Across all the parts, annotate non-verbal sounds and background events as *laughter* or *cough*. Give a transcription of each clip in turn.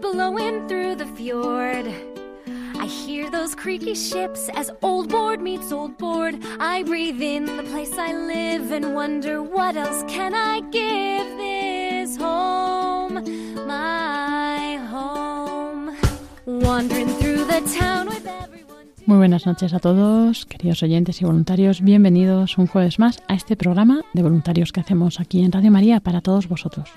Blowing through the. I hear those creaky ships as old board meets old board. I breathe in the place I live and wonder what else can I give this home. Muy buenas noches a todos, queridos oyentes y voluntarios. Bienvenidos un jueves más a este programa de voluntarios que hacemos aquí en Radio María para todos vosotros.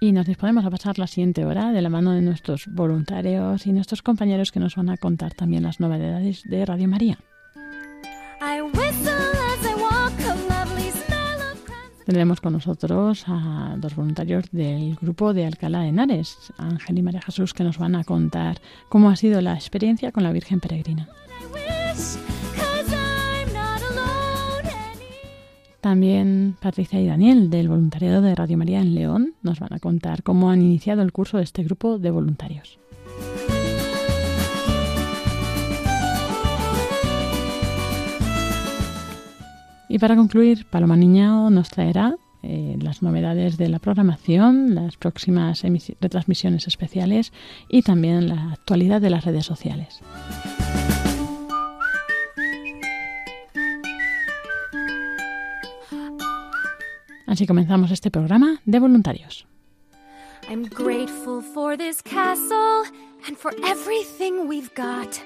Y nos disponemos a pasar la siguiente hora de la mano de nuestros voluntarios y nuestros compañeros que nos van a contar también las novedades de Radio María. Tendremos con nosotros a dos voluntarios del grupo de Alcalá de Henares, Ángel y María Jesús, que nos van a contar cómo ha sido la experiencia con la Virgen Peregrina. También Patricia y Daniel del voluntariado de Radio María en León nos van a contar cómo han iniciado el curso de este grupo de voluntarios. Y para concluir, Paloma Niñao nos traerá eh, las novedades de la programación, las próximas retransmisiones especiales y también la actualidad de las redes sociales. Así comenzamos este programa de voluntarios. I'm grateful for this castle and for everything we've got,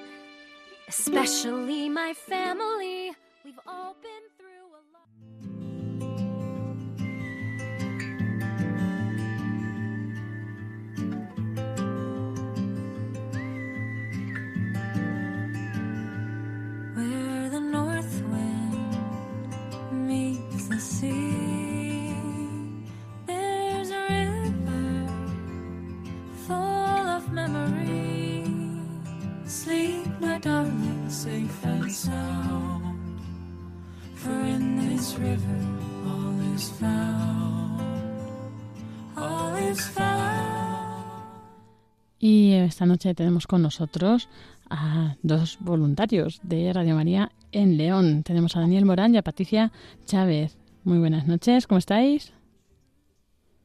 especially my family. We've all been through a lot. Where the north wind meets the sea, my safe and sound. For in this river all is found. All is found. Y esta noche tenemos con nosotros a dos voluntarios de Radio María en León. Tenemos a Daniel Morán y a Patricia Chávez. Muy buenas noches, ¿cómo estáis?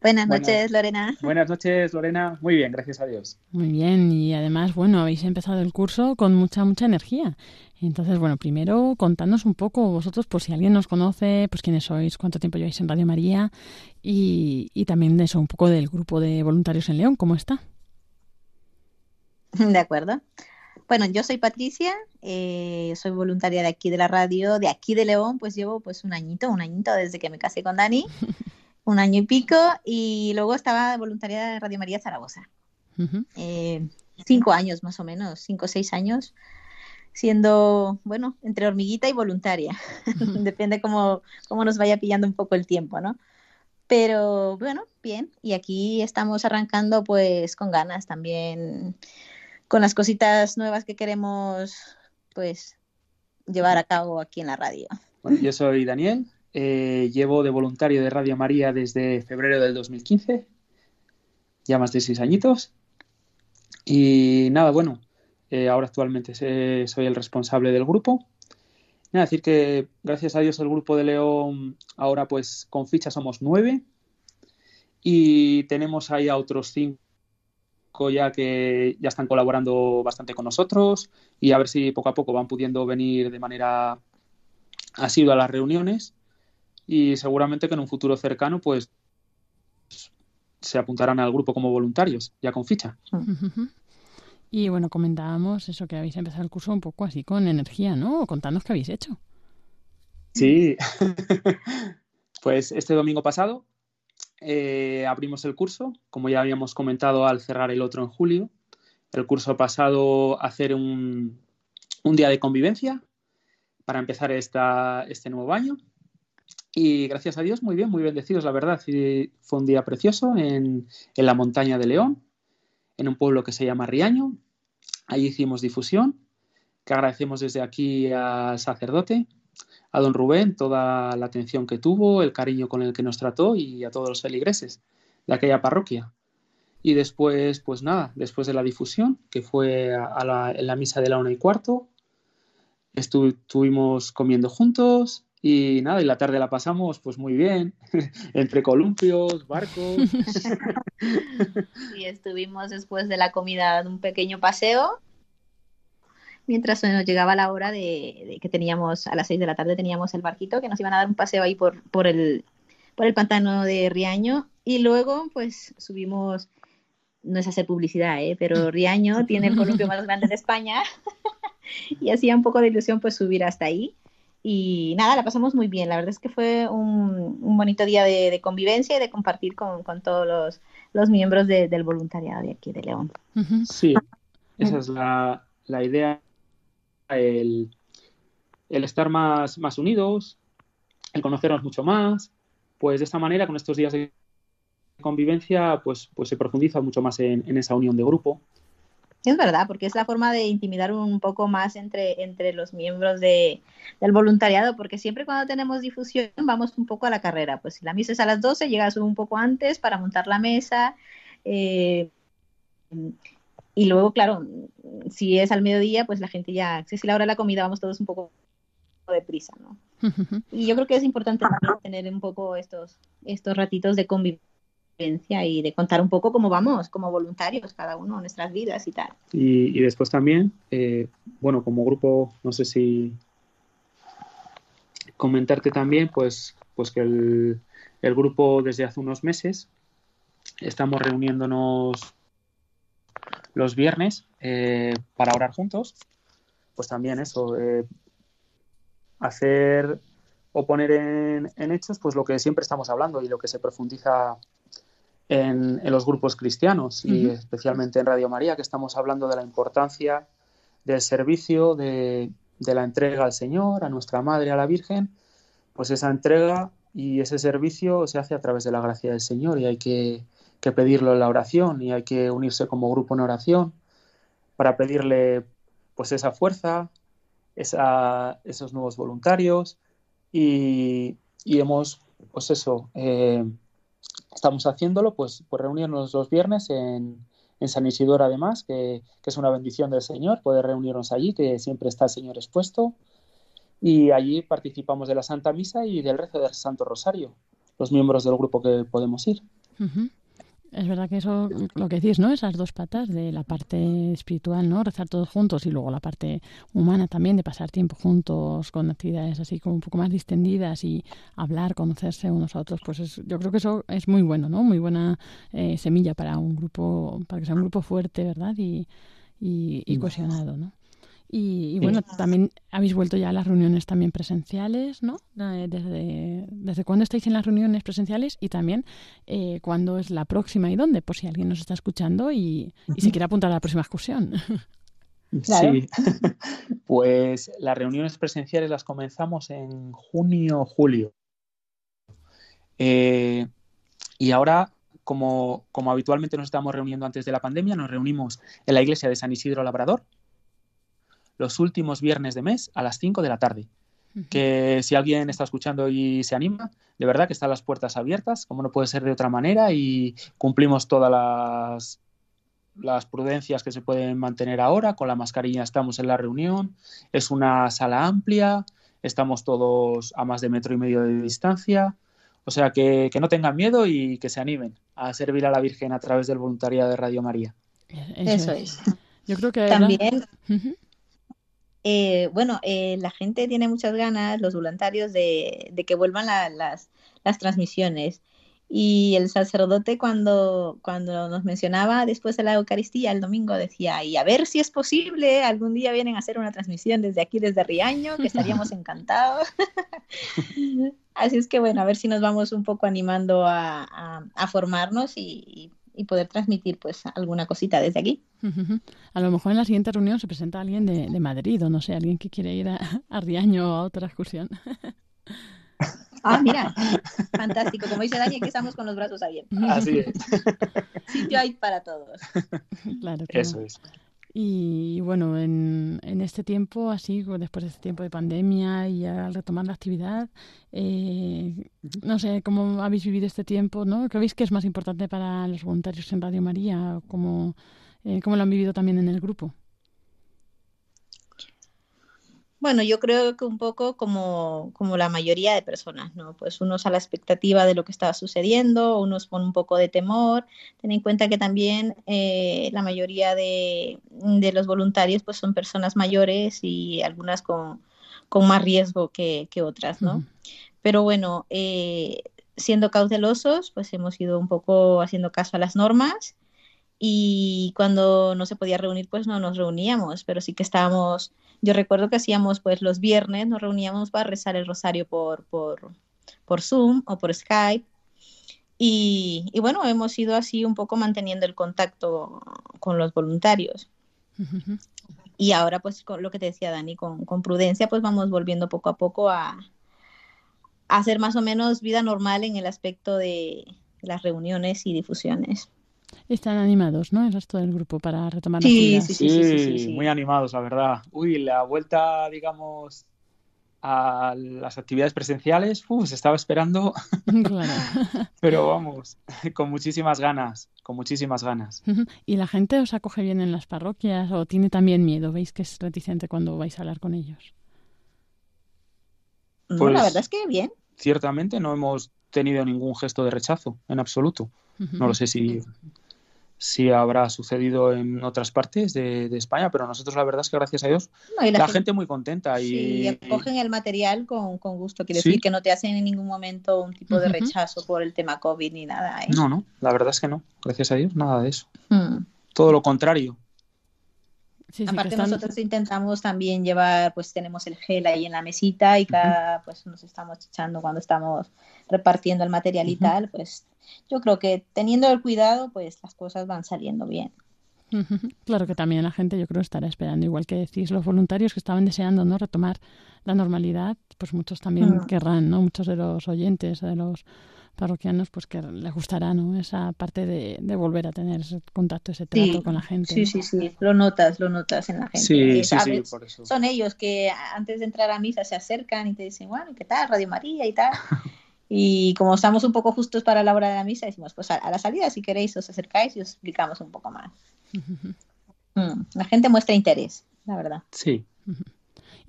Buenas Buenas. noches, Lorena. *laughs* Buenas noches, Lorena. Muy bien, gracias a Dios. Muy bien, y además, bueno, habéis empezado el curso con mucha, mucha energía. Entonces, bueno, primero contadnos un poco vosotros, por si alguien nos conoce, pues quiénes sois, cuánto tiempo lleváis en Radio María y, y también de eso, un poco del grupo de voluntarios en León, ¿cómo está? De acuerdo. Bueno, yo soy Patricia, eh, soy voluntaria de aquí de la radio, de aquí de León, pues llevo pues un añito, un añito desde que me casé con Dani, *laughs* un año y pico, y luego estaba voluntaria de Radio María Zaragoza. Eh, cinco años más o menos, cinco o seis años, siendo, bueno, entre hormiguita y voluntaria. *laughs* Depende cómo, cómo nos vaya pillando un poco el tiempo, ¿no? Pero bueno, bien, y aquí estamos arrancando pues con ganas también, con las cositas nuevas que queremos pues llevar a cabo aquí en la radio. Bueno, yo soy Daniel, eh, llevo de voluntario de Radio María desde febrero del 2015, ya más de seis añitos. Y nada, bueno, eh, ahora actualmente soy el responsable del grupo. Nada, decir que gracias a Dios el grupo de León ahora pues con ficha somos nueve y tenemos ahí a otros cinco ya que ya están colaborando bastante con nosotros y a ver si poco a poco van pudiendo venir de manera asidua a las reuniones y seguramente que en un futuro cercano pues se apuntarán al grupo como voluntarios, ya con ficha. Y bueno, comentábamos eso que habéis empezado el curso un poco así con energía, ¿no? Contadnos qué habéis hecho. Sí, *laughs* pues este domingo pasado eh, abrimos el curso, como ya habíamos comentado al cerrar el otro en julio. El curso pasado a hacer un, un, día de convivencia para empezar esta, este nuevo año. Y gracias a Dios, muy bien, muy bendecidos, la verdad. fue un día precioso en, en la montaña de León, en un pueblo que se llama Riaño. Allí hicimos difusión, que agradecemos desde aquí al sacerdote, a don Rubén toda la atención que tuvo, el cariño con el que nos trató y a todos los feligreses de aquella parroquia. Y después, pues nada, después de la difusión, que fue a en la misa de la una y cuarto, estuvimos comiendo juntos y nada, y la tarde la pasamos pues muy bien, *laughs* entre columpios, barcos. *laughs* Y estuvimos después de la comida un pequeño paseo mientras nos llegaba la hora de, que teníamos, a las seis de la tarde teníamos el barquito, que nos iban a dar un paseo ahí por, por, el, por el pantano de Riaño y luego pues subimos, no es hacer publicidad, ¿eh? pero Riaño tiene el columpio más grande de España *laughs* y hacía un poco de ilusión pues subir hasta ahí. Y nada, la pasamos muy bien. La verdad es que fue un, un bonito día de, de, convivencia y de compartir con, con todos los, los miembros de, del voluntariado de aquí de León. Sí, esa es la, la idea el, el estar más, más unidos, el conocernos mucho más, pues de esta manera, con estos días de convivencia, pues, pues se profundiza mucho más en, en, esa unión de grupo. Es verdad, porque es la forma de intimidar un poco más entre, entre los miembros de, del voluntariado, porque siempre cuando tenemos difusión vamos un poco a la carrera. Pues si la misa es a las 12, llegas un poco antes para montar la mesa. Eh, y luego, claro, si es al mediodía, pues la gente ya, si es la hora de la comida, vamos todos un poco deprisa, ¿no? *laughs* Y yo creo que es importante también tener un poco estos, estos ratitos de convivencia y de contar un poco cómo vamos, como voluntarios, cada uno en nuestras vidas y tal. Y, después también, eh, bueno, como grupo, no sé si comentarte también, pues, pues que el, el grupo desde hace unos meses estamos reuniéndonos los viernes eh, para orar juntos, pues también eso, eh, hacer o poner en, en, hechos pues lo que siempre estamos hablando y lo que se profundiza en, en los grupos cristianos y uh -huh. especialmente en Radio María, que estamos hablando de la importancia del servicio, de, de la entrega al Señor, a nuestra Madre, a la Virgen, pues esa entrega y ese servicio se hace a través de la gracia del Señor y hay que que pedirlo en la oración y hay que unirse como grupo en oración para pedirle pues esa fuerza, esa, esos nuevos voluntarios y, y hemos pues eso eh, estamos haciéndolo pues, pues reunirnos los viernes en, en San Isidoro además que, que, es una bendición del Señor poder reunirnos allí que siempre está el Señor expuesto y allí participamos de la Santa Misa y del rezo del Santo Rosario los miembros del grupo que podemos ir. Es verdad que eso, lo que decís, ¿no? Esas dos patas de la parte espiritual, ¿no? Rezar todos juntos y luego la parte humana también, de pasar tiempo juntos con actividades así como un poco más distendidas y hablar, conocerse unos a otros, pues es, yo creo que eso es muy bueno, ¿no? Muy buena eh, semilla para un grupo, para que sea un grupo fuerte, ¿verdad? Y, y, y cohesionado, ¿no? Y, y, bueno, también habéis vuelto ya a las reuniones también presenciales, ¿no? Desde, desde cuándo estáis en las reuniones presenciales y también eh, cuándo es la próxima y dónde, por si alguien nos está escuchando y, y se quiere apuntar a la próxima excursión. Claro. Sí, *laughs* pues las reuniones presenciales las comenzamos en junio, julio. Eh, y ahora, como, como habitualmente nos estamos reuniendo antes de la pandemia, nos reunimos en la iglesia de San Isidro Labrador, los últimos viernes de mes a las 5 de la tarde. Uh -huh. Que si alguien está escuchando y se anima, de verdad que están las puertas abiertas, como no puede ser de otra manera, y cumplimos todas las, las prudencias que se pueden mantener ahora. Con la mascarilla estamos en la reunión, es una sala amplia, estamos todos a más de metro y medio de distancia. O sea, que, que no tengan miedo y que se animen a servir a la Virgen a través del voluntariado de Radio María. Eso, Eso es. Yo creo que también. Uh -huh. Eh, bueno, eh, la gente tiene muchas ganas, los voluntarios, de, de que vuelvan la, las, las, transmisiones. Y el sacerdote cuando, cuando nos mencionaba después de la Eucaristía el domingo decía, y a ver si es posible, algún día vienen a hacer una transmisión desde aquí, desde Riaño, que estaríamos *laughs* encantados. *laughs* Así es que bueno, a ver si nos vamos un poco animando a, a, a formarnos y, y, poder transmitir pues alguna cosita desde aquí. A lo mejor en la siguiente reunión se presenta alguien de, de Madrid o no sé, alguien que quiere ir a, *laughs* a Riaño o a otra excursión. Ah, mira, fantástico. Como dice Dani, aquí estamos con los brazos abiertos. Así es. Sitio hay para todos. Claro, claro. Eso es. Y bueno, en, en, este tiempo, así, después de este tiempo de pandemia y al retomar la actividad, eh, no sé, ¿cómo habéis vivido este tiempo? ¿no? ¿Qué veis que es más importante para los voluntarios en Radio María? ¿Cómo, eh, cómo lo han vivido también en el grupo? Bueno, yo creo que un poco como, como la mayoría de personas, ¿no? Pues unos a la expectativa de lo que estaba sucediendo, unos con un poco de temor. Ten en cuenta que también eh, la mayoría de, de, los voluntarios pues son personas mayores y algunas con, con más riesgo que, que otras, ¿no? Uh -huh. Pero bueno, eh, siendo cautelosos, pues hemos ido un poco haciendo caso a las normas y cuando no se podía reunir, pues no nos reuníamos, pero sí que estábamos yo recuerdo que hacíamos pues los viernes, nos reuníamos para rezar el rosario por, por, por Zoom o por Skype. Y, y, bueno, hemos ido así un poco manteniendo el contacto con los voluntarios. Uh -huh. Y ahora, pues, con lo que te decía Dani, con, con, prudencia, pues vamos volviendo poco a poco a, a hacer más o menos vida normal en el aspecto de las reuniones y difusiones. Están animados, ¿no? El resto del grupo para retomar sí, la sí, sí, sí, sí, sí, sí, muy animados, la verdad. Uy, la vuelta, digamos, a las actividades presenciales, uf, se estaba esperando. *laughs* *laughs* Claro. Pero vamos, con muchísimas ganas, con muchísimas ganas. ¿Y la gente os acoge bien en las parroquias o tiene también miedo? ¿Veis que es reticente cuando vais a hablar con ellos? Pues, no, la verdad es que bien. Ciertamente no hemos tenido ningún gesto de rechazo, en absoluto. No lo sé si, si habrá sucedido en otras partes de, de, España, pero nosotros la verdad es que gracias a Dios no, la, la gente, gente, muy contenta. Sí, y cogen el material con, con gusto, quiere ¿Sí? decir que no te hacen en ningún momento un tipo de uh -huh. rechazo por el tema COVID ni nada. ¿eh? No, no, la verdad es que no, gracias a Dios, nada de eso. Hmm. Todo lo contrario. Sí, sí, Aparte están... nosotros intentamos también llevar, pues tenemos el gel ahí en la mesita y cada, uh -huh. pues nos estamos echando cuando estamos repartiendo el material y uh -huh. tal, pues yo creo que teniendo el cuidado, pues las cosas van saliendo bien. Claro que también la gente yo creo estará esperando, igual que decís, los voluntarios que estaban deseando no retomar la normalidad, pues muchos también querrán, ¿no? Muchos de los oyentes, de los parroquianos, pues que les gustará, ¿no? Esa parte de, de volver a tener ese contacto, ese trato sí, con la gente. Sí, sí, sí, lo notas, lo notas en la gente. Sí, sí, sí, por eso. Son ellos que antes de entrar a misa se acercan y te dicen, bueno, ¿qué tal? Radio María y tal. *laughs* Y como estamos un poco justos para la hora de la misa, decimos, pues a, a la salida, si queréis, os acercáis y os explicamos un poco más. *laughs* mm, la gente muestra interés, la verdad. Sí. *laughs*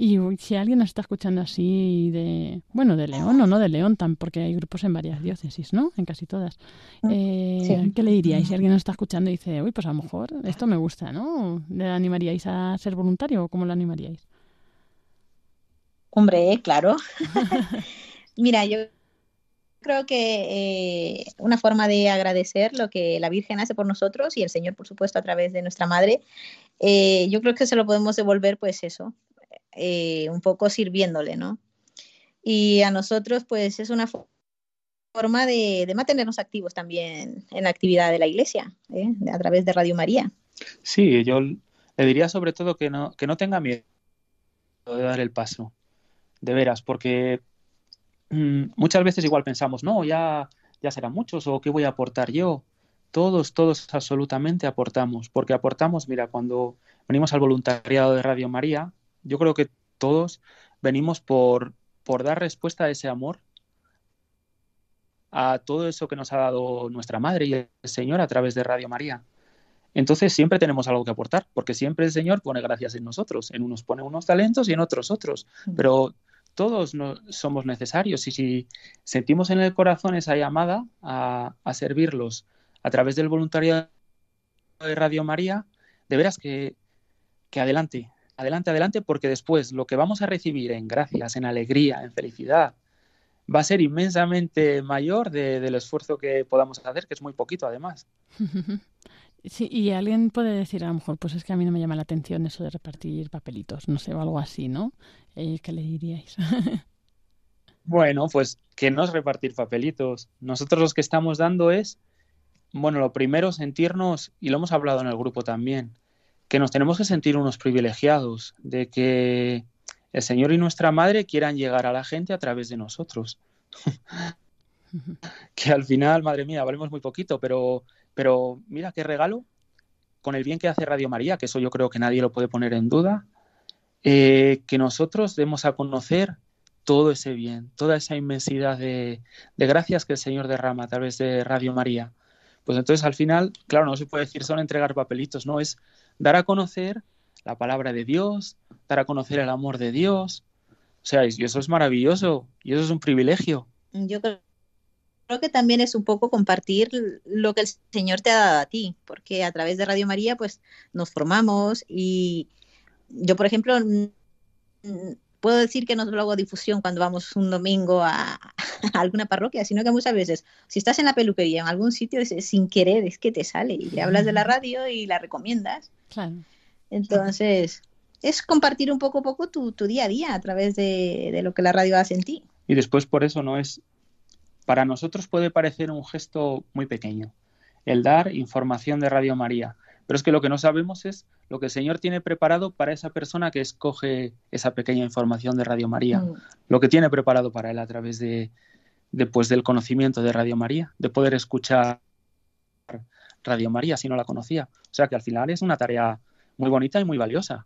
Y si alguien nos está escuchando así de, bueno, de León o no de León, tan, porque hay grupos en varias diócesis, ¿no? En casi todas. Eh, sí. ¿Qué le diríais si alguien nos está escuchando y dice, uy, pues a lo mejor esto me gusta, ¿no? ¿Le animaríais a ser voluntario o cómo lo animaríais? Hombre, claro. *laughs* Mira, yo creo que eh, una forma de agradecer lo que la Virgen hace por nosotros y el Señor, por supuesto, a través de nuestra Madre, eh, yo creo que se lo podemos devolver, pues eso, eh, un poco sirviéndole, ¿no? Y a nosotros, pues es una forma de, mantenernos activos también en la actividad de la Iglesia, ¿eh? a través de Radio María. Sí, yo le diría sobre todo que no, que no tenga miedo de dar el paso, de veras, porque mmm, muchas veces igual pensamos, no, ya, ya serán muchos o qué voy a aportar yo. Todos, todos absolutamente aportamos, porque aportamos, mira, cuando venimos al voluntariado de Radio María, yo creo que todos venimos por, por dar respuesta a ese amor, a todo eso que nos ha dado nuestra Madre y el Señor a través de Radio María. Entonces siempre tenemos algo que aportar, porque siempre el Señor pone gracias en nosotros. En unos pone unos talentos y en otros otros. Pero todos no, somos necesarios y si sentimos en el corazón esa llamada a, a servirlos a través del voluntariado de Radio María, de veras que, que adelante, adelante, adelante, porque después lo que vamos a recibir en gracias, en alegría, en felicidad, va a ser inmensamente mayor del esfuerzo que podamos hacer, que es muy poquito además. *laughs* Sí, y alguien puede decir a lo mejor, pues es que a mí no me llama la atención eso de repartir papelitos, no sé, o algo así, ¿no? Eh, ¿Qué le diríais? *laughs* bueno, pues que no es repartir papelitos. Nosotros los que estamos dando es, bueno, lo primero sentirnos, y lo hemos hablado en el grupo también, que nos tenemos que sentir unos privilegiados, de que el Señor y nuestra Madre quieran llegar a la gente a través de nosotros. que al final, madre mía, valemos muy poquito, pero, pero mira qué regalo con el bien que hace Radio María, que eso yo creo que nadie lo puede poner en duda, eh, que nosotros demos a conocer todo ese bien, toda esa inmensidad de, de, gracias que el Señor derrama a través de Radio María. Pues entonces al final, claro, no se puede decir solo entregar papelitos, no, es dar a conocer la palabra de Dios, dar a conocer el amor de Dios. O sea, eso es maravilloso y eso es un privilegio. Yo creo que también es un poco compartir lo que el Señor te ha dado a ti, porque a través de Radio María pues nos formamos y yo, por ejemplo, puedo decir que no lo hago difusión cuando vamos un domingo *laughs* a, alguna parroquia, sino que muchas veces, si estás en la peluquería en algún sitio, sin querer es que te sale y hablas de la radio y la recomiendas. Claro. Entonces, es compartir un poco a poco tu, tu día a día a través de, de, lo que la radio hace en ti. Y después por eso no es, para nosotros puede parecer un gesto muy pequeño, el dar información de Radio María, pero es que lo que no sabemos es lo que el Señor tiene preparado para esa persona que escoge esa pequeña información de Radio María, mm. lo que tiene preparado para él a través de, de pues, del conocimiento de Radio María, de poder escuchar Radio María si no la conocía. O sea que al final es una tarea muy bonita y muy valiosa.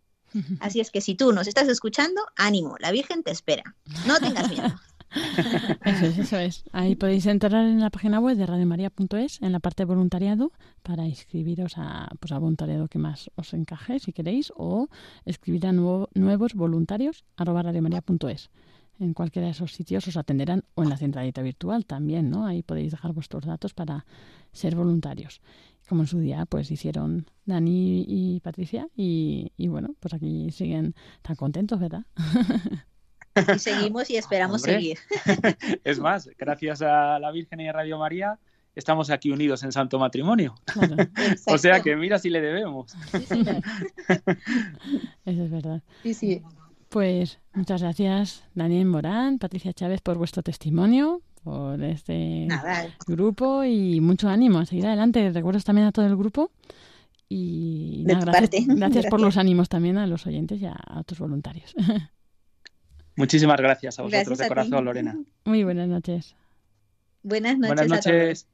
Así es que si tú nos estás escuchando, ánimo, la Virgen te espera. No tengas miedo. *laughs* Eso es, eso es. Ahí podéis entrar en la página web de radiomaria.es, en la parte de voluntariado, para inscribiros a, pues, a voluntariado que más os encaje, si queréis, o escribir a nuevo, nuevos voluntarios arroba radiomaria.es. En cualquiera de esos sitios os atenderán o en la centralita virtual también, ¿no? Ahí podéis dejar vuestros datos para ser voluntarios como en su día pues hicieron Dani y Patricia y, y bueno, pues aquí siguen tan contentos, ¿verdad? Y seguimos y esperamos Hombre. seguir. *laughs* Es más, gracias a la Virgen y a Radio María estamos aquí unidos en santo matrimonio. Claro. o sea que mira si le debemos. Sí, sí. Eso es verdad. Sí, sí. Pues muchas gracias Daniel Morán, Patricia Chávez por vuestro testimonio, por este Nada. grupo y mucho ánimo a seguir adelante. Recuerdos también a todo el grupo y De nada, tu gracias, parte. gracias, Gracias. por los ánimos también a los oyentes y a, a otros voluntarios. *laughs* Muchísimas gracias a vosotros Gracias de a ti. corazón, Lorena. Muy buenas noches. Buenas noches. Buenas a todos. noches.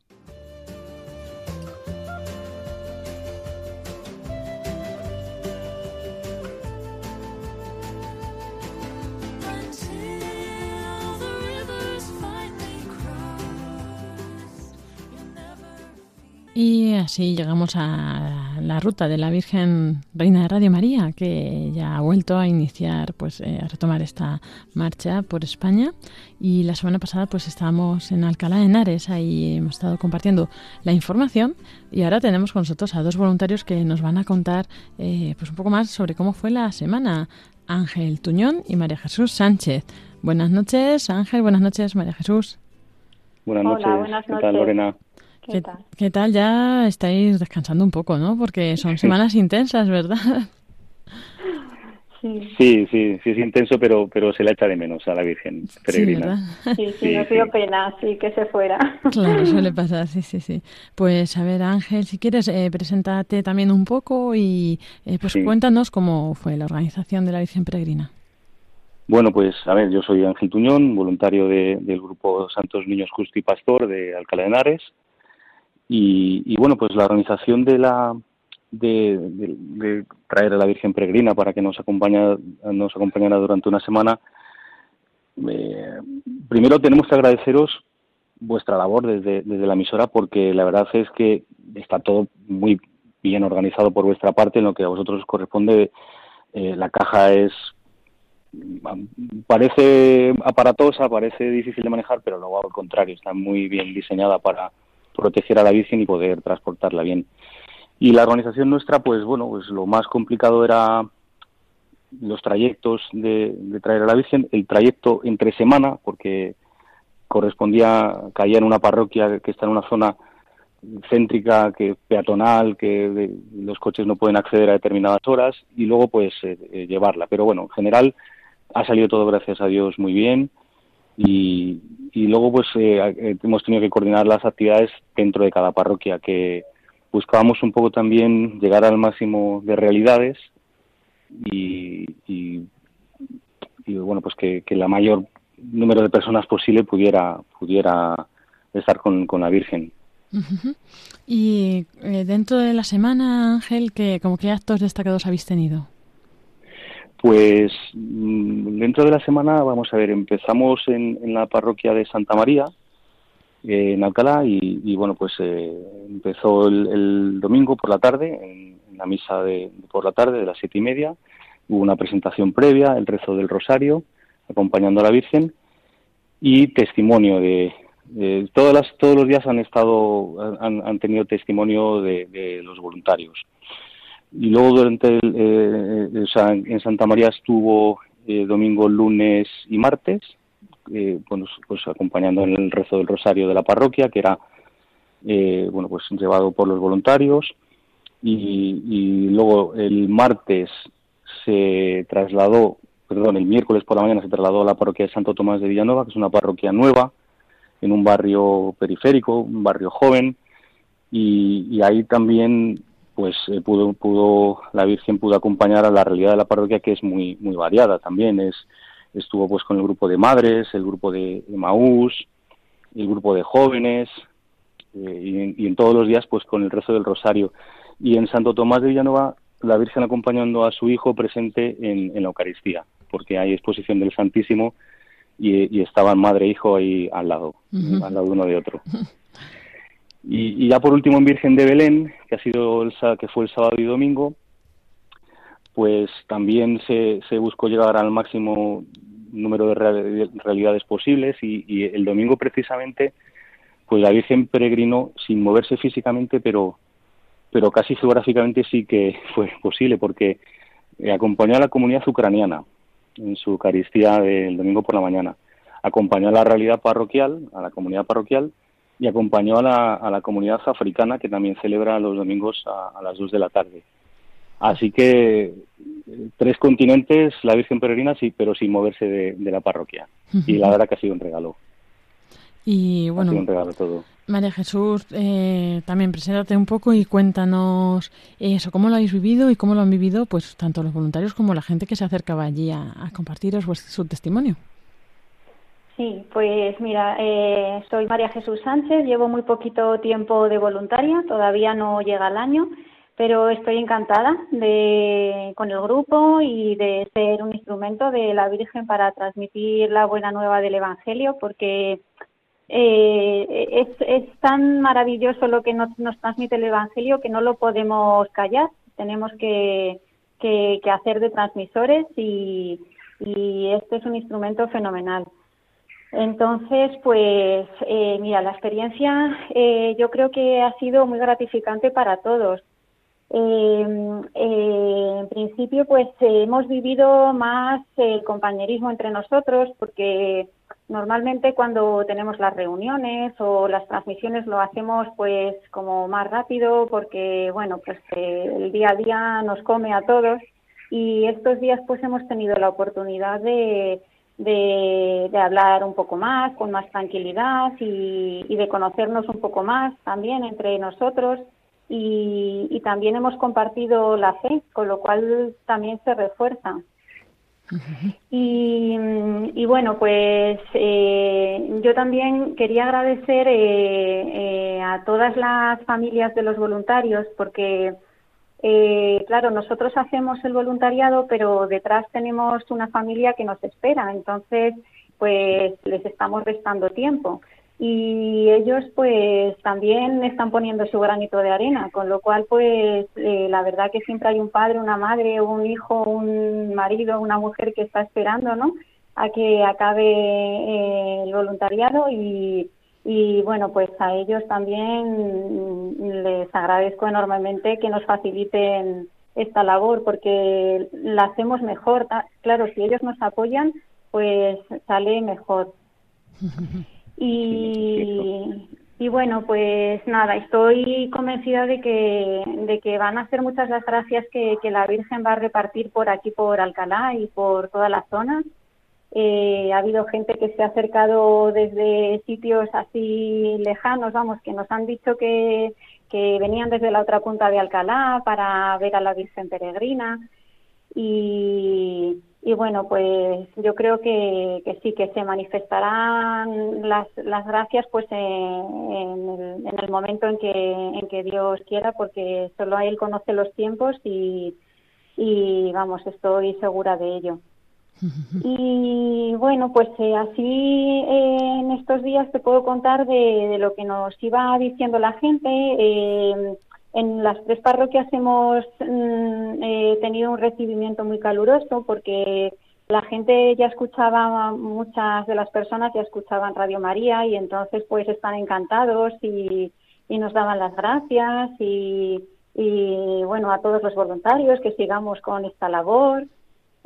Y así llegamos a la ruta de la Virgen Reina de Radio María, que ya ha vuelto a iniciar, pues eh, a retomar esta marcha por España. Y la semana pasada, pues estábamos en Alcalá de Henares, ahí hemos estado compartiendo la información. Y ahora tenemos con nosotros a dos voluntarios que nos van a contar, eh, pues un poco más sobre cómo fue la semana. Ángel Tuñón y María Jesús Sánchez. Buenas noches, Ángel. Buenas noches, María Jesús. Buenas Hola, noches. buenas ¿Qué noches. tal, Lorena? ¿Qué, ¿Qué, tal? qué tal? Ya estáis descansando un poco, ¿no? Porque son *laughs* semanas intensas, ¿verdad? Sí, Sí, sí, sí es intenso, pero pero se la echa de menos a la Virgen Sí, peregrina. ¿verdad? sí, sí, Sí, sí. dio pena, sí, que se fuera. Claro, suele *laughs* pasar, sí, sí, sí. Pues a ver, Ángel, si quieres, eh, preséntate también un poco y eh, pues Sí. cuéntanos cómo fue la organización de la Virgen Peregrina. Bueno, pues a ver, yo soy Ángel Tuñón, voluntario de- del grupo Santos Niños Justo y Pastor de Alcalá de Henares. Y, y, bueno, pues la organización de la de, traer a la Virgen Peregrina para que nos acompaña nos acompañara durante una semana. eh, primero tenemos que agradeceros vuestra labor desde, desde la emisora porque la verdad es que está todo muy bien organizado por vuestra parte en lo que a vosotros os corresponde. Eh, la caja es parece aparatosa, parece difícil de manejar, pero luego al contrario, está muy bien diseñada para proteger a la Virgen y poder transportarla bien. Y la organización nuestra, pues bueno, pues lo más complicado era los trayectos de, de traer a la Virgen, el trayecto entre semana, porque correspondía, caía en una parroquia que está en una zona céntrica, que peatonal, que los coches no pueden acceder a determinadas horas y luego pues eh, eh, llevarla. Pero bueno, en general ha salido todo gracias a Dios muy bien y, y luego pues eh, hemos tenido que coordinar las actividades dentro de cada parroquia que buscábamos un poco también llegar al máximo de realidades y, y, bueno pues que, que la mayor número de personas posible pudiera pudiera estar con, con la Virgen. Y eh, dentro de la semana, Ángel, ¿qué, como qué actos destacados habéis tenido? Pues mm, dentro de la semana, vamos a ver, empezamos en, la parroquia de Santa María, eh, en Alcalá, y, bueno, pues eh, empezó el, domingo por la tarde, en, la misa de, por la tarde de las siete y media, hubo una presentación previa, el rezo del rosario, acompañando a la Virgen, y testimonio de, todas las, todos los días han estado han, tenido testimonio de, los voluntarios y luego durante el, eh, en Santa María estuvo eh, domingo, lunes y martes eh, bueno, pues acompañando en el rezo del rosario de la parroquia que era bueno pues llevado por los voluntarios. Y, y luego el martes se trasladó perdón el miércoles por la mañana se trasladó a la parroquia de Santo Tomás de Villanova que es una parroquia nueva en un barrio periférico, un barrio joven, y, ahí también pues eh, pudo, pudo la Virgen pudo acompañar a la realidad de la parroquia que es muy muy variada también. Es estuvo pues con el grupo de madres el grupo de Maús el grupo de jóvenes eh, y, en, todos los días pues con el rezo del rosario. Y en Santo Tomás de Villanova la Virgen acompañando a su hijo presente en, en la Eucaristía porque hay exposición del Santísimo y, estaban madre e hijo ahí al lado, al lado uno de otro. *laughs* Y, ya por último en Virgen de Belén, que ha sido el, que fue el sábado y domingo, pues también se, se buscó llegar al máximo número de realidades posibles y, el domingo precisamente pues la Virgen peregrinó sin moverse físicamente pero pero casi geográficamente sí que *laughs* fue posible porque acompañó a la comunidad ucraniana en su Eucaristía del domingo por la mañana. Acompañó a la realidad parroquial, a la comunidad parroquial, y acompañó a la, a la comunidad africana que también celebra los domingos a, las 2 de la tarde. Así que eh, tres continentes, la Virgen Peregrina, sí, pero sin moverse de, la parroquia. Y la verdad que ha sido un regalo. Y bueno, María Jesús, eh, también preséntate un poco y cuéntanos eso, cómo lo habéis vivido y cómo lo han vivido pues tanto los voluntarios como la gente que se acercaba allí a, compartiros su testimonio. Sí, pues mira, eh, soy María Jesús Sánchez, llevo muy poquito tiempo de voluntaria, todavía no llega el año, pero estoy encantada de, con el grupo y de ser un instrumento de la Virgen para transmitir la buena nueva del Evangelio, porque eh, es, es, tan maravilloso lo que nos, nos, transmite el Evangelio que no lo podemos callar. Tenemos que, que, hacer de transmisores y, y, este es un instrumento fenomenal. Entonces, pues, eh, mira, la experiencia eh, yo creo que ha sido muy gratificante para todos. Eh, en principio, pues hemos vivido más el compañerismo entre nosotros porque Normalmente cuando tenemos las reuniones o las transmisiones lo hacemos pues como más rápido porque bueno pues eh, el día a día nos come a todos y estos días pues hemos tenido la oportunidad de, de, hablar un poco más con más tranquilidad y, y, de conocernos un poco más también entre nosotros y, y también hemos compartido la fe con lo cual también se refuerza. Y, bueno, pues eh, yo también quería agradecer eh, eh, a todas las familias de los voluntarios porque, claro, nosotros hacemos el voluntariado, pero detrás tenemos una familia que nos espera, entonces pues les estamos restando tiempo y ellos pues también están poniendo su granito de arena, con lo cual pues eh, la verdad que siempre hay un padre, una madre, un hijo, un marido, una mujer que está esperando, ¿no? A que acabe eh, el voluntariado y, y bueno pues a ellos también les agradezco enormemente que nos faciliten esta labor porque la hacemos mejor, claro, si ellos nos apoyan pues sale mejor. *laughs* Y, y bueno, pues nada, estoy convencida de que, de que van a ser muchas las gracias que, que la Virgen va a repartir por aquí, por Alcalá y por toda la zona. Eh, ha habido gente que se ha acercado desde sitios así lejanos, vamos, que nos han dicho que, venían desde la otra punta de Alcalá para ver a la Virgen Peregrina. Y, y bueno, pues yo creo que, que sí, que se manifestarán las, las gracias pues en, el, en, el, momento en que, en que Dios quiera, porque solo Él conoce los tiempos y vamos, estoy segura de ello. Y bueno, pues eh, así eh, en estos días te puedo contar de, lo que nos iba diciendo la gente. Eh, en las tres parroquias hemos mm, eh, tenido un recibimiento muy caluroso porque la gente ya escuchaba, muchas de las personas ya escuchaban Radio María y entonces pues están encantados y, y nos daban las gracias y, y bueno, a todos los voluntarios que sigamos con esta labor.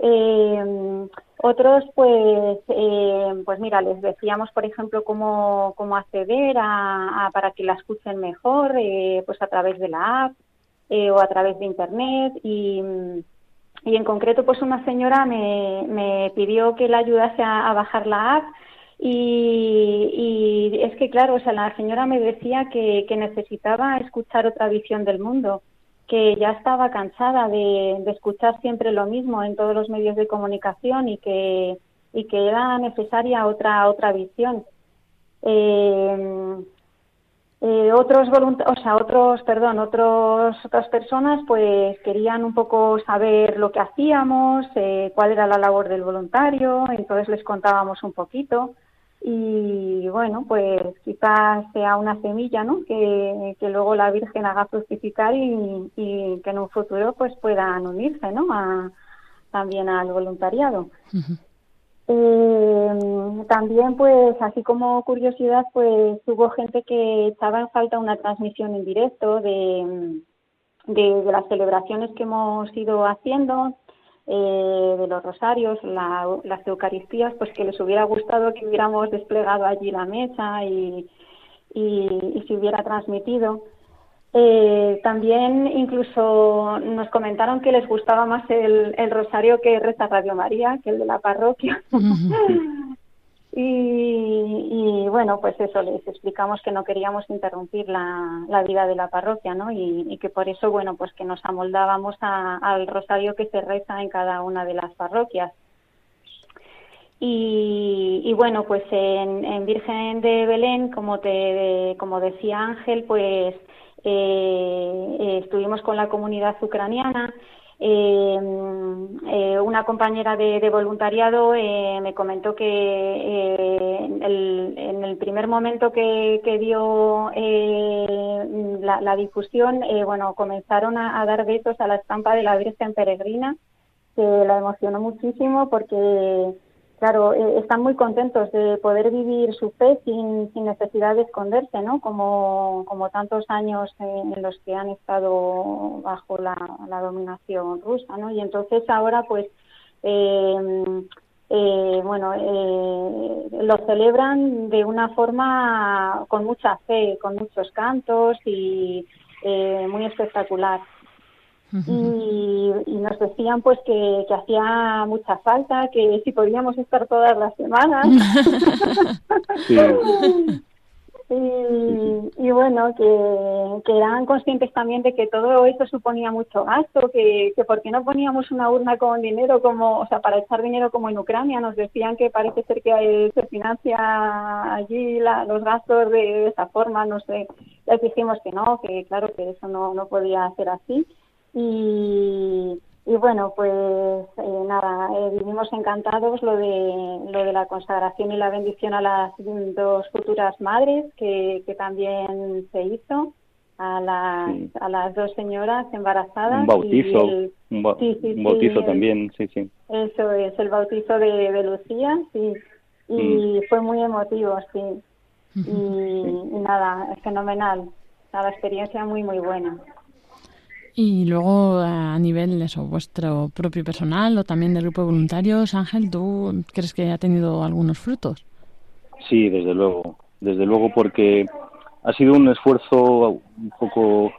Eh, otros, pues, eh, pues mira, les decíamos, por ejemplo, cómo, cómo acceder a, a para que la escuchen mejor, eh, pues a través de la app eh, o a través de internet. Y, y en concreto, pues una señora me, me pidió que la ayudase a, bajar la app. Y, y, es que claro, o sea, la señora me decía que, que necesitaba escuchar otra visión del mundo que ya estaba cansada de, de, escuchar siempre lo mismo en todos los medios de comunicación y que, y que era necesaria otra, otra visión. Eh, eh, o sea, otros, perdón, otros, otras personas pues querían un poco saber lo que hacíamos, eh, cuál era la labor del voluntario, entonces les contábamos un poquito y bueno, pues quizás sea una semilla, ¿no? Que, que luego la Virgen haga fructificar y, y, que en un futuro pues puedan unirse, ¿no? A, también al voluntariado. Uh -huh. eh, también pues así como curiosidad pues hubo gente que echaba en falta una transmisión en directo de, de, de las celebraciones que hemos ido haciendo eh, de los rosarios, la, las Eucaristías, pues que les hubiera gustado que hubiéramos desplegado allí la mesa y, y, y se hubiera transmitido. Eh, también incluso nos comentaron que les gustaba más el, el rosario que reza Radio María, que el de la parroquia. *laughs* Y, bueno, pues eso, les explicamos que no queríamos interrumpir la, la vida de la parroquia, ¿no? Y, y, que por eso, bueno, pues que nos amoldábamos a, al rosario que se reza en cada una de las parroquias. Y, y bueno, pues en, en, Virgen de Belén, como, te, como decía Ángel, pues eh, estuvimos con la comunidad ucraniana eh, eh, una compañera de, voluntariado eh, me comentó que eh, el, en el primer momento que, que dio eh, la, la, difusión, eh, bueno, comenzaron a, a, dar besos a la estampa de la Virgen Peregrina, que la emocionó muchísimo porque claro, eh, están muy contentos de poder vivir su fe sin, sin necesidad de esconderse, ¿no? Como, como tantos años en, los que han estado bajo la, dominación rusa, ¿no? Y entonces ahora, pues, eh, eh, bueno, eh, lo celebran de una forma con mucha fe, con muchos cantos y eh, muy espectacular y, y, nos decían pues que, que, hacía mucha falta, que si podíamos estar todas las semanas. *laughs* sí. y, y, bueno, que, que, eran conscientes también de que todo esto suponía mucho gasto, que, que por qué no poníamos una urna con dinero como, o sea, para echar dinero como en Ucrania, nos decían que parece ser que se financia allí la, los gastos de, de, esa forma, no sé, les dijimos que no, que claro que eso no, no podía ser así y, y bueno, pues eh, nada, eh, vivimos encantados lo de, lo de la consagración y la bendición a las dos futuras madres que, que también se hizo. A las, sí. a las dos señoras embarazadas. Un bautizo, el, un, ba sí, sí, un, bautizo también, sí, sí. Eso es, el bautizo de, de Lucía, sí. Y mm. fue muy emotivo, sí. Y, y nada, fenomenal. La experiencia muy, muy buena. Y luego a nivel eso, vuestro propio personal o también del grupo de voluntarios, Ángel, ¿tú crees que ha tenido algunos frutos? Sí, desde luego, desde luego porque ha sido un esfuerzo un poco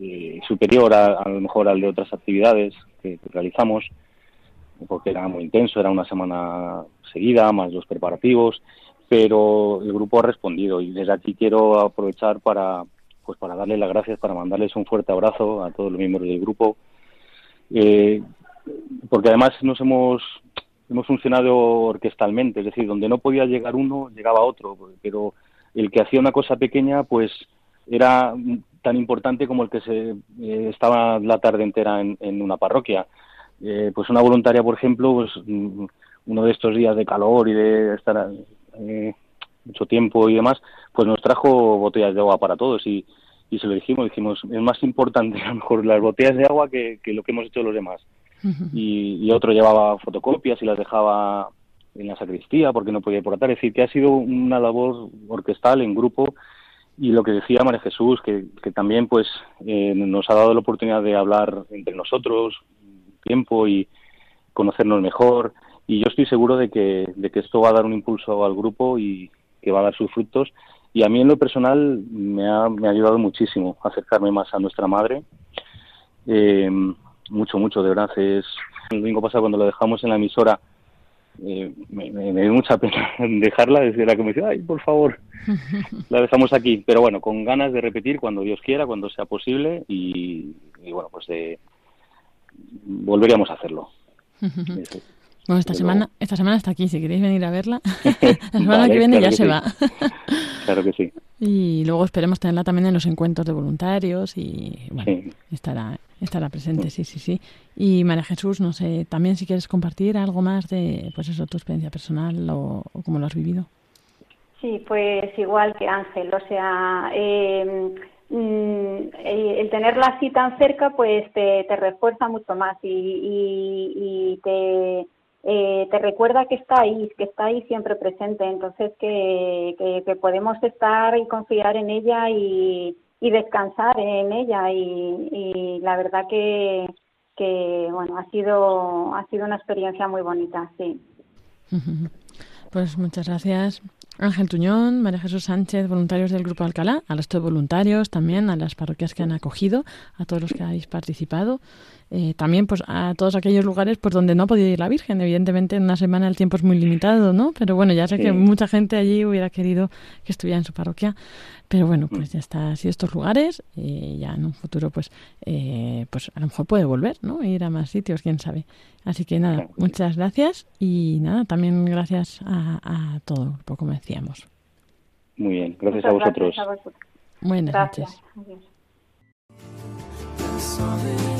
eh, superior a, lo mejor al de otras actividades que, realizamos, porque era muy intenso, era una semana seguida, más los preparativos, pero el grupo ha respondido y desde aquí quiero aprovechar para pues para darles las gracias, para mandarles un fuerte abrazo a todos los miembros del grupo, eh, porque además nos hemos hemos funcionado orquestalmente, es decir, donde no podía llegar uno, llegaba otro, pero el que hacía una cosa pequeña, pues era tan importante como el que se eh, estaba la tarde entera en, en una parroquia. Eh, pues una voluntaria, por ejemplo, pues mm, uno de estos días de calor y de estar eh, mucho tiempo y demás, pues nos trajo botellas de agua para todos y, y se lo dijimos, dijimos, es más importante *laughs* a lo mejor las botellas de agua que, que lo que hemos hecho los demás. Y, y, otro llevaba fotocopias y las dejaba en la sacristía porque no podía aportar. Es decir, que ha sido una labor orquestal en grupo y lo que decía María Jesús, que, que también pues eh, nos ha dado la oportunidad de hablar entre nosotros tiempo y conocernos mejor y yo estoy seguro de que, de que esto va a dar un impulso al grupo y que va a dar sus frutos y a mí en lo personal me ha, me ha ayudado muchísimo a acercarme más a nuestra madre eh, mucho mucho de verdad es el domingo pasado cuando lo dejamos en la emisora eh, me, me, me, dio mucha pena *laughs* dejarla, desde la que me decía, ay, por favor, *laughs* la dejamos aquí. Pero bueno, con ganas de repetir cuando Dios quiera, cuando sea posible y, y bueno, pues de, volveríamos a hacerlo. Eso. *laughs* Bueno, esta semana, esta semana está aquí, si queréis venir a verla. *laughs* la semana vale, que viene claro ya que se sí. va. claro que sí. Y luego esperemos tenerla también en los encuentros de voluntarios y bueno, sí. estará, estará presente, sí, sí, sí. Y María Jesús, no sé, también si quieres compartir algo más de, pues eso, tu experiencia personal o, o cómo lo has vivido. Sí, pues igual que Ángel, o sea, eh, el tenerla así tan cerca pues te, te refuerza mucho más y, y, y te, eh, te recuerda que está ahí, que está ahí siempre presente, entonces que, que, que podemos estar y confiar en ella y, y descansar en ella y, y la verdad que, que bueno ha sido ha sido una experiencia muy bonita, sí. *laughs* Pues muchas gracias. Ángel Tuñón, María Jesús Sánchez, voluntarios del Grupo Alcalá, a los voluntarios también, a las parroquias que han acogido, a todos los que habéis participado, eh, también pues a todos aquellos lugares pues donde no ha podido ir la Virgen. Evidentemente en una semana el tiempo es muy limitado, ¿no? Pero bueno, ya sé sí. que mucha gente allí hubiera querido que estuviera en su parroquia, pero bueno, pues ya está así estos lugares y ya en un futuro pues eh, pues a lo mejor puede volver, ¿no? Ir a más sitios, quién sabe. Así que nada, muchas gracias y nada, también gracias a, a todo el grupo, como decíamos. Muy bien, gracias, a vosotros. gracias a vosotros. Buenas gracias. noches. Adiós.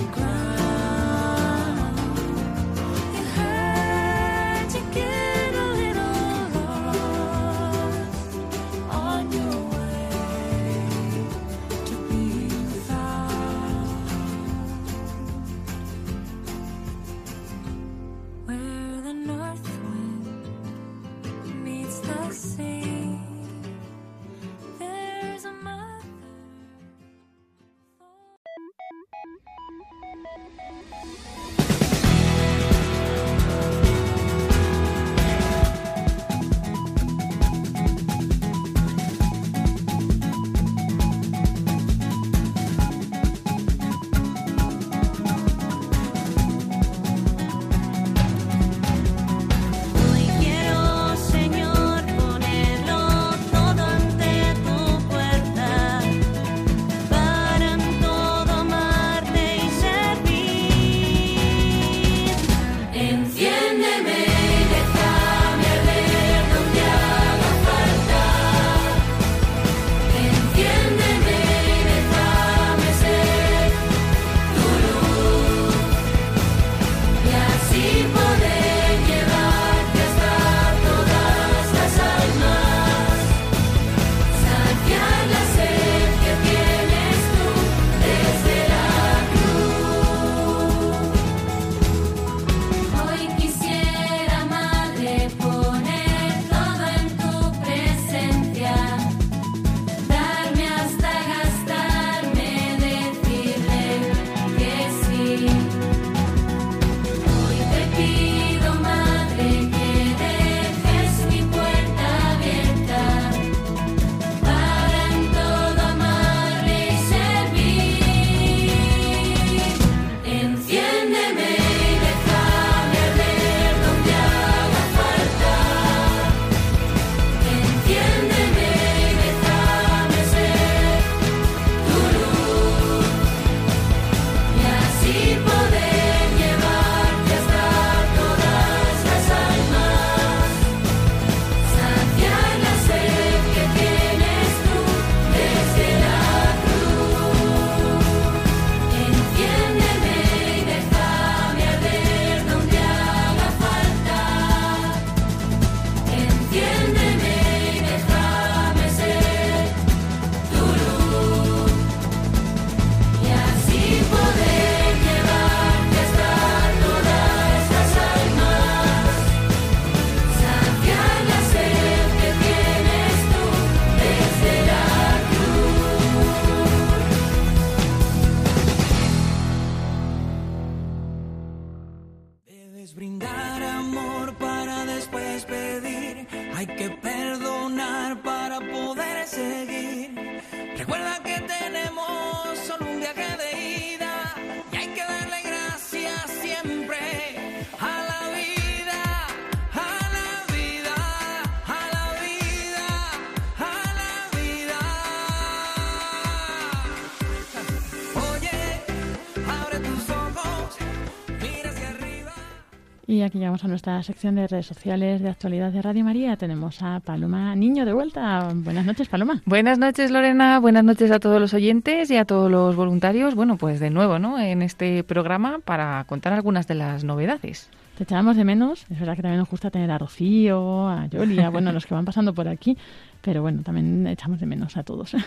Llegamos a nuestra sección de redes sociales de actualidad de Radio María. Tenemos a Paloma Niño de vuelta. Buenas noches, Paloma. Buenas noches, Lorena. Buenas noches a todos los oyentes y a todos los voluntarios. Bueno, pues de nuevo, ¿no? En este programa para contar algunas de las novedades. Te echábamos de menos. Es verdad que también nos gusta tener a Rocío, a Yoli, a bueno, los que van pasando por aquí. Pero bueno, también echamos de menos a todos. *laughs*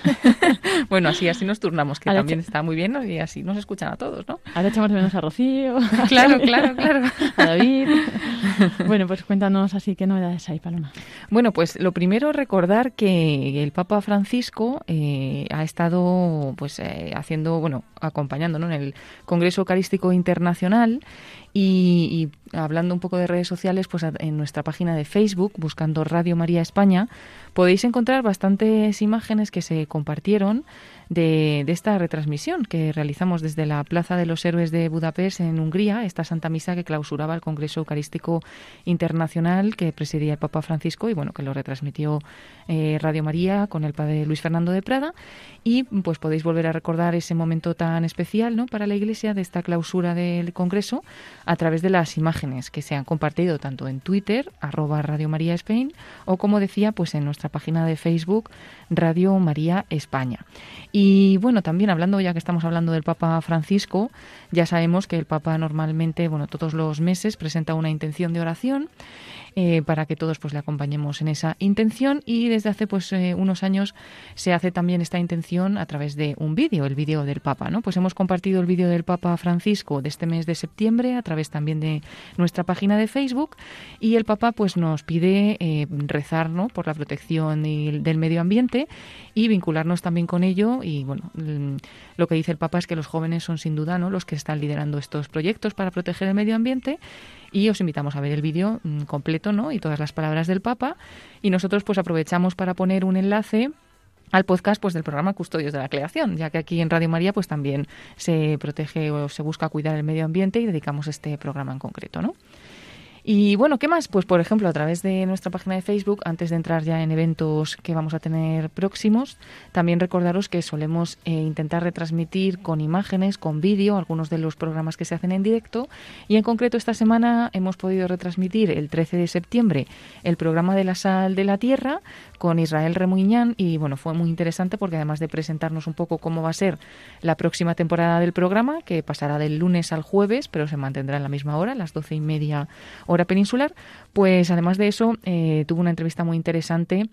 Bueno, así así nos turnamos, que Ahora también está muy bien ¿no? y así nos escuchan a todos, ¿no? Ahora echamos de menos a Rocío. a Claro, Yoli, claro, claro. *laughs* A David. Bueno, pues cuéntanos así qué novedades hay, Paloma. Bueno, pues lo primero recordar que el Papa Francisco eh, ha estado pues eh, haciendo, bueno, acompañando ¿no? en el Congreso Eucarístico Internacional y, y hablando un poco de redes sociales, pues en nuestra página de Facebook, buscando Radio María España, podéis encontrar bastantes imágenes que se compartieron de, esta retransmisión que realizamos desde la Plaza de los Héroes de Budapest en Hungría, esta Santa Misa que clausuraba el Congreso Eucarístico Internacional que presidía el Papa Francisco y bueno, que lo retransmitió eh, Radio María con el padre Luis Fernando de Prada y pues podéis volver a recordar ese momento tan especial ¿no? para la Iglesia de esta clausura del Congreso a través de las imágenes que se han compartido tanto en Twitter, arroba Radio María Spain, o como decía, pues en nuestra página de Facebook, Radio María España. Y bueno, también hablando, ya que estamos hablando del Papa Francisco, ya sabemos que el Papa normalmente, bueno, todos los meses presenta una intención de oración eh, para que todos pues le acompañemos en esa intención y desde hace pues eh, unos años se hace también esta intención a través de un vídeo, el vídeo del Papa, ¿no? Pues hemos compartido el vídeo del Papa Francisco de este mes de septiembre a través también de nuestra página de Facebook y el Papa pues nos pide eh, rezar, ¿no? por la protección y- del medio ambiente y vincularnos también con ello y bueno, mm, lo que dice el Papa es que los jóvenes son sin duda, ¿no? los que están liderando estos proyectos para proteger el medio ambiente y os invitamos a ver el vídeo mm, completo ¿no? y todas las palabras del Papa y nosotros pues aprovechamos para poner un enlace al podcast pues del programa Custodios de la Creación, ya que aquí en Radio María pues también se protege o se busca cuidar el medio ambiente y dedicamos este programa en concreto, ¿no? Y bueno, ¿qué más? Pues por ejemplo, a través de nuestra página de Facebook, antes de entrar ya en eventos que vamos a tener próximos, también recordaros que solemos eh, intentar retransmitir con imágenes, con vídeo, algunos de los programas que se hacen en directo. Y en concreto esta semana hemos podido retransmitir el 13 de septiembre el programa de la sal de la tierra con Israel Remuñán y bueno, fue muy interesante porque además de presentarnos un poco cómo va a ser la próxima temporada del programa, que pasará del lunes al jueves, pero se mantendrá en la misma hora, las doce y media peninsular, pues además de eso eh, tuvo una entrevista muy interesante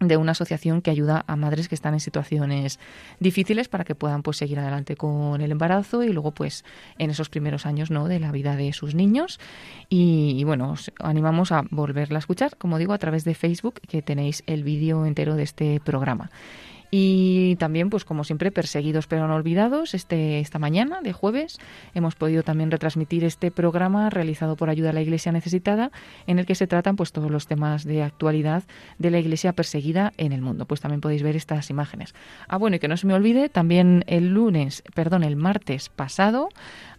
de una asociación que ayuda a madres que están en situaciones difíciles para que puedan pues seguir adelante con el embarazo y luego pues en esos primeros años no de la vida de sus niños. Y, y, bueno os animamos a volverla a escuchar como digo a través de Facebook que tenéis el vídeo entero de este programa y también, pues como siempre, perseguidos pero no olvidados. Este, esta mañana, de jueves, hemos podido también retransmitir este programa realizado por Ayuda a la Iglesia Necesitada, en el que se tratan pues todos los temas de actualidad de la Iglesia perseguida en el mundo. Pues también podéis ver estas imágenes. Ah, bueno, y que no se me olvide, también el lunes, perdón, el martes pasado,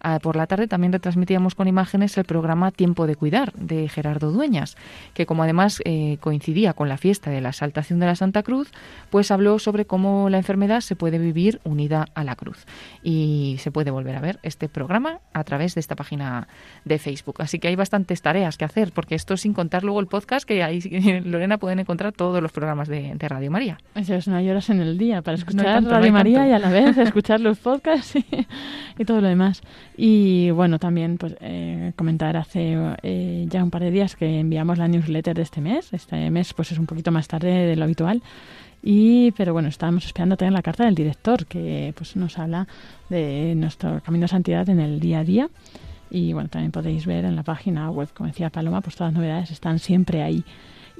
ah, por la tarde también retransmitíamos con imágenes el programa Tiempo de Cuidar de Gerardo Dueñas, que como además eh, coincidía con la fiesta de la Exaltación de la Santa Cruz, pues habló sobre cómo la enfermedad se puede vivir unida a la cruz. Y se puede volver a ver este programa a través de esta página de Facebook. Así que hay bastantes tareas que hacer, porque esto sin contar luego el podcast, que ahí *laughs* Lorena pueden encontrar todos los programas de, de Radio María. Eso es, no hay horas en el día para No escuchar tanto, no Radio hay María tanto. y a la vez *laughs* escuchar los podcasts y, y todo lo demás. Y bueno, también pues eh, comentar hace eh, ya un par de días que enviamos la newsletter de este mes. Este mes pues es un poquito más tarde de lo habitual. Y, pero bueno, estábamos esperando tener la carta del director que pues nos habla de nuestro camino de santidad en el día a día. Y bueno, también podéis ver en la página web, como decía Paloma, pues todas las novedades están siempre ahí.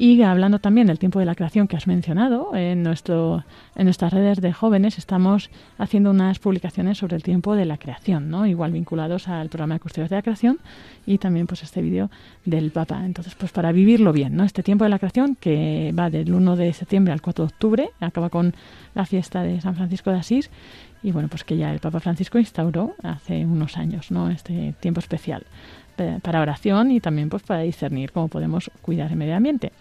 Y hablando también del tiempo de la creación que has mencionado, en, nuestro, en nuestras redes de jóvenes estamos haciendo unas publicaciones sobre el tiempo de la creación, ¿no? igual vinculados al programa de Custodios de la Creación y también pues este vídeo del Papa. Entonces, pues para vivirlo bien, ¿no? Este tiempo de la creación que va del 1 de septiembre al 4 de octubre, acaba con la fiesta de San Francisco de Asís y bueno, pues que ya el Papa Francisco instauró hace unos años, ¿no? Este tiempo especial para oración y también pues para discernir cómo podemos cuidar el medio ambiente.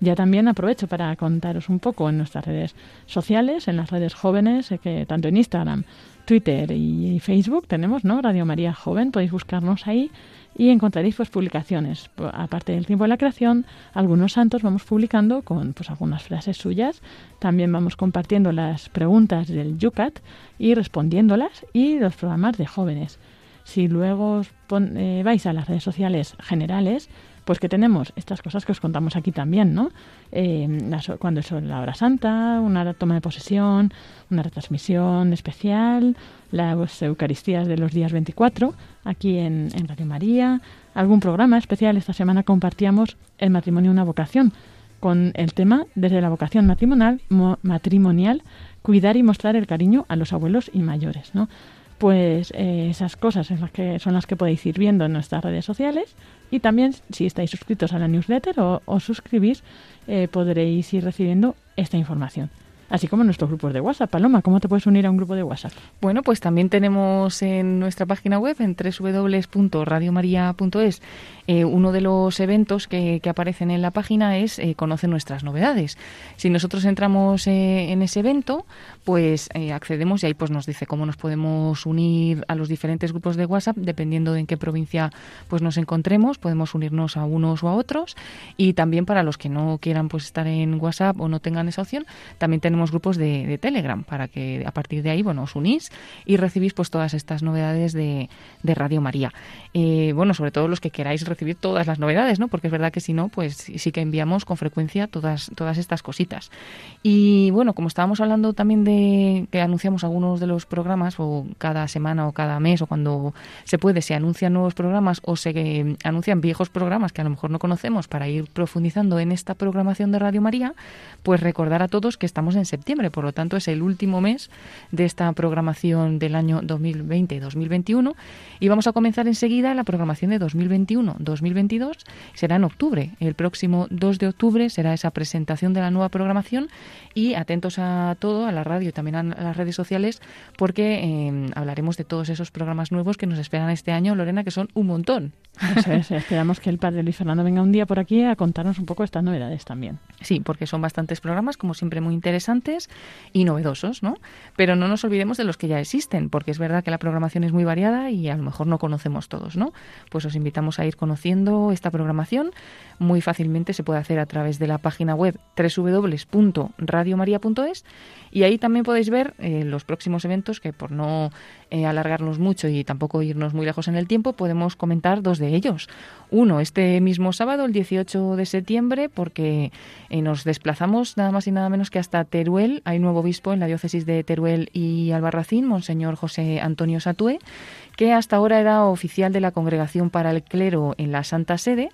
Ya también aprovecho para contaros un poco en nuestras redes sociales, en las redes jóvenes, eh, que tanto en Instagram, Twitter y Facebook tenemos, ¿no? Radio María Joven, podéis buscarnos ahí y encontraréis pues publicaciones. Aparte del tiempo de la creación, algunos santos vamos publicando con pues algunas frases suyas. También vamos compartiendo las preguntas del Yucat y respondiéndolas y los programas de jóvenes. Si luego eh, vais a las redes sociales generales, pues que tenemos estas cosas que os contamos aquí también, ¿no? Eh, cuando es la hora santa, una toma de posesión, una retransmisión especial, las Eucaristías de los días 24, aquí en, en Radio María, algún programa especial. Esta semana compartíamos el matrimonio una vocación, con el tema desde la vocación matrimonial, matrimonial, cuidar y mostrar el cariño a los abuelos y mayores, ¿no? Pues eh, esas cosas las que, son las que podéis ir viendo en nuestras redes sociales. Y también si estáis suscritos a la newsletter o, os suscribís eh, podréis ir recibiendo esta información así como nuestros grupos de WhatsApp. Paloma, ¿cómo te puedes unir a un grupo de WhatsApp? Bueno, pues también tenemos en nuestra página web, en www.radiomaria.es, eh, uno de los eventos que, aparecen en la página es eh, Conoce nuestras novedades. Si nosotros entramos eh, en ese evento, pues eh, accedemos y ahí pues nos dice cómo nos podemos unir a los diferentes grupos de WhatsApp, dependiendo de en qué provincia pues nos encontremos, podemos unirnos a unos o a otros. Y también para los que no quieran pues estar en WhatsApp o no tengan esa opción, también tenemos grupos de, Telegram para que a partir de ahí, bueno, os unís y recibís pues todas estas novedades de, de Radio María. Eh, bueno, sobre todo los que queráis recibir todas las novedades, ¿no? Porque es verdad que si no, pues sí que enviamos con frecuencia todas, todas estas cositas. Y bueno, como estábamos hablando también de que anunciamos algunos de los programas, o cada semana o cada mes, o cuando se puede, se anuncian nuevos programas o se eh, anuncian viejos programas que a lo mejor no conocemos para ir profundizando en esta programación de Radio María, pues recordar a todos que estamos en septiembre, por lo tanto es el último mes de esta programación del año 2020-2021 y vamos a comenzar enseguida la programación de 2021-2022, será en octubre, el próximo 2 de octubre será esa presentación de la nueva programación. Y atentos a todo, a la radio y también a las redes sociales, porque eh, hablaremos de todos esos programas nuevos que nos esperan este año, Lorena, que son un montón. esperamos que el padre Luis Fernando venga un día por aquí a contarnos un poco estas novedades también. Sí, porque son bastantes programas, como siempre, muy interesantes y novedosos, ¿no? Pero no nos olvidemos de los que ya existen, porque es verdad que la programación es muy variada y a lo mejor no conocemos todos, ¿no? Pues os invitamos a ir conociendo esta programación. Muy fácilmente se puede hacer a través de la página web www.radiomaria.es y ahí también podéis ver eh, los próximos eventos que por no eh, alargarnos mucho y tampoco irnos muy lejos en el tiempo, podemos comentar dos de ellos. Uno, este mismo sábado, el 18 de septiembre, porque eh, nos desplazamos nada más y nada menos que hasta Teruel. Hay nuevo obispo en la diócesis de Teruel y Albarracín, Monseñor José Antonio Satúe, que hasta ahora era oficial de la Congregación para el Clero en la Santa Sede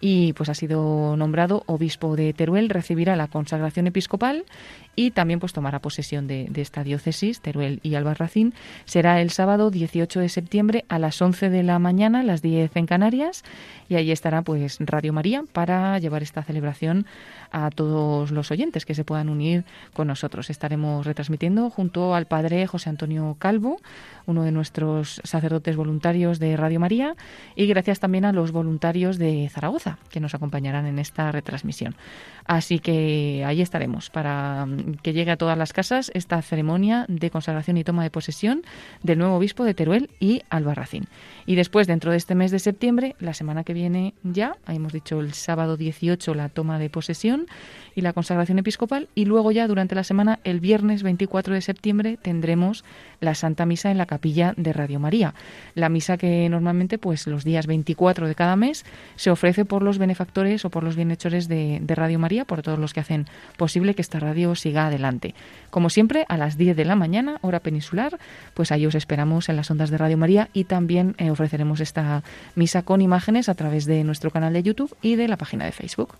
y pues ha sido nombrado obispo de Teruel, recibirá la consagración episcopal y también pues tomará posesión de, esta diócesis, Teruel y Albarracín. Será el sábado 18 de septiembre a las 11 de la mañana, las 10 en Canarias, y allí estará pues Radio María para llevar esta celebración a todos los oyentes que se puedan unir con nosotros. Estaremos retransmitiendo junto al padre José Antonio Calvo, uno de nuestros sacerdotes voluntarios de Radio María, y gracias también a los voluntarios de Zaragoza que nos acompañarán en esta retransmisión. Así que ahí estaremos para que llegue a todas las casas esta ceremonia de consagración y toma de posesión del nuevo obispo de Teruel y Albarracín. Y después, dentro de este mes de septiembre, la semana que viene ya, hemos dicho el sábado 18 la toma de posesión y la consagración episcopal, y luego ya durante la semana, el viernes 24 de septiembre, tendremos la Santa Misa en la capilla de Radio María. La misa que normalmente, pues los días 24 de cada mes, se ofrece por los benefactores o por los bienhechores de Radio María, por todos los que hacen posible que esta radio siga adelante. Como siempre, a las 10 de la mañana, hora peninsular, pues ahí os esperamos en las ondas de Radio María y también eh, ofreceremos esta misa con imágenes a través de nuestro canal de YouTube y de la página de Facebook.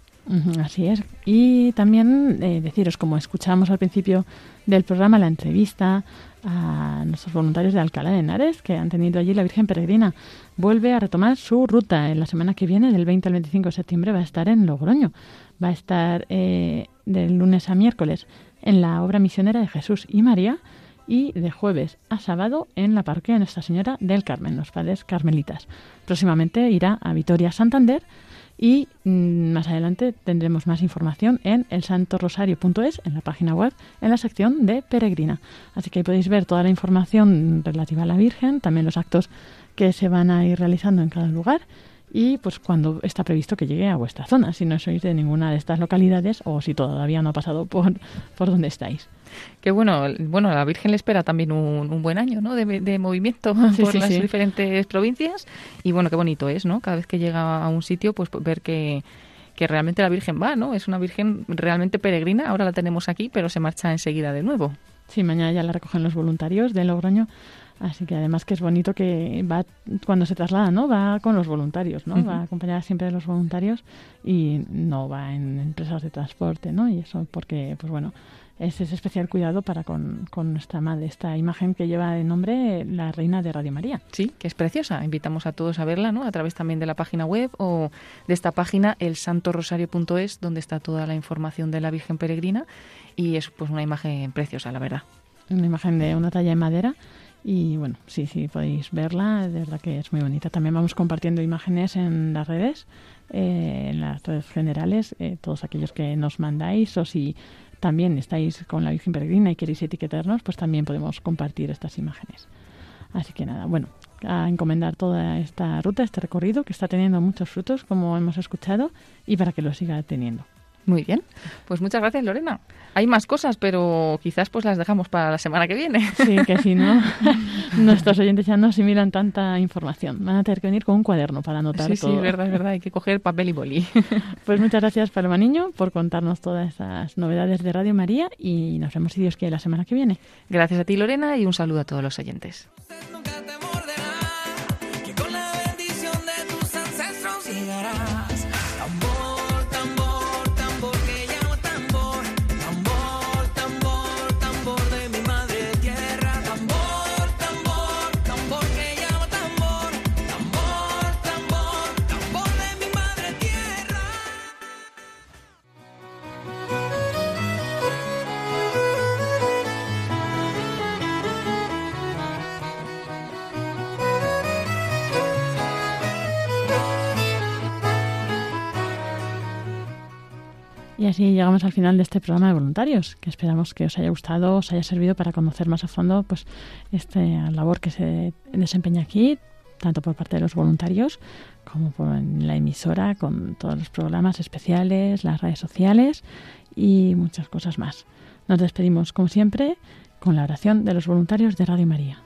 Así es. Y también eh, deciros, como escuchábamos al principio del programa, la entrevista a nuestros voluntarios de Alcalá de Henares, que han tenido allí la Virgen Peregrina, vuelve a retomar su ruta en la semana que viene, del 20 al 25 de septiembre, va a estar en Logroño. Va a estar eh, del lunes a miércoles en la obra misionera de Jesús y María y de jueves a sábado en la parroquia de Nuestra Señora del Carmen, los padres carmelitas. Próximamente irá a Vitoria Santander y mm, más adelante tendremos más información en elsantorosario.es, en la página web, en la sección de Peregrina. Así que ahí podéis ver toda la información relativa a la Virgen, también los actos que se van a ir realizando en cada lugar y pues cuando está previsto que llegue a vuestra zona, si no sois de ninguna de estas localidades o si todavía no ha pasado por, por donde estáis. Que bueno, bueno, a la Virgen le espera también un, buen año, ¿no? De, movimiento *laughs* por las diferentes provincias y bueno, qué bonito es, ¿no? Cada vez que llega a un sitio, pues ver que que realmente la Virgen va, ¿no? Es una Virgen realmente peregrina, ahora la tenemos aquí, pero se marcha enseguida de nuevo. Sí, mañana ya la recogen los voluntarios de Logroño Así que además que es bonito que va cuando se traslada, ¿no? Va con los voluntarios, ¿no? Va acompañada siempre de los voluntarios y no va en empresas de transporte, ¿no? Y eso porque, pues bueno, es ese especial cuidado para con, con nuestra madre, esta imagen que lleva de nombre la Reina de Radio María. Sí, que es preciosa. Invitamos a todos a verla, ¿no? A través también de la página web o de esta página, elsantorosario.es, donde está toda la información de la Virgen Peregrina y es pues una imagen preciosa, la verdad. Una imagen de una talla de madera y bueno, sí, sí, podéis verla, de verdad que es muy bonita. También vamos compartiendo imágenes en las redes, eh, en las redes generales, eh, todos aquellos que nos mandáis o si también estáis con la Virgen Peregrina y queréis etiquetarnos, pues también podemos compartir estas imágenes. Así que nada, bueno, a encomendar toda esta ruta, este recorrido que está teniendo muchos frutos, como hemos escuchado, y para que lo siga teniendo. Muy bien, pues muchas gracias Lorena. Hay más cosas, pero quizás pues las dejamos para la semana que viene. Sí, que si no, *laughs* nuestros oyentes ya no asimilan tanta información. Van a tener que venir con un cuaderno para anotar todo. Sí, es verdad, es verdad, hay que coger papel y boli. *laughs* Pues muchas gracias Paloma Niño por contarnos todas esas novedades de Radio María y nos vemos si Dios quiere la semana que viene. Gracias a ti Lorena y un saludo a todos los oyentes. Y así llegamos al final de este programa de voluntarios, que esperamos que os haya gustado, os haya servido para conocer más a fondo pues esta labor que se desempeña aquí, tanto por parte de los voluntarios como por la emisora, con todos los programas especiales, las redes sociales y muchas cosas más. Nos despedimos, como siempre, con la oración de los voluntarios de Radio María.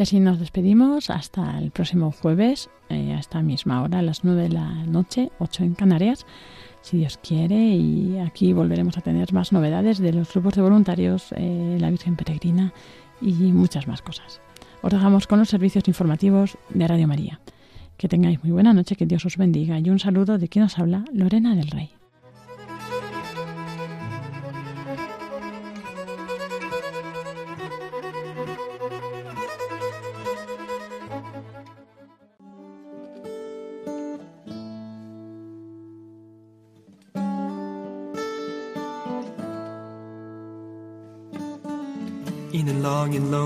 Y así nos despedimos hasta el próximo jueves, eh, a esta misma hora, a las 9 de la noche, 8 en Canarias, si Dios quiere. Y aquí volveremos a tener más novedades de los grupos de voluntarios, eh, la Virgen Peregrina y muchas más cosas. Os dejamos con los servicios informativos de Radio María. Que tengáis muy buena noche, que Dios os bendiga y un saludo de quien os habla, Lorena del Rey.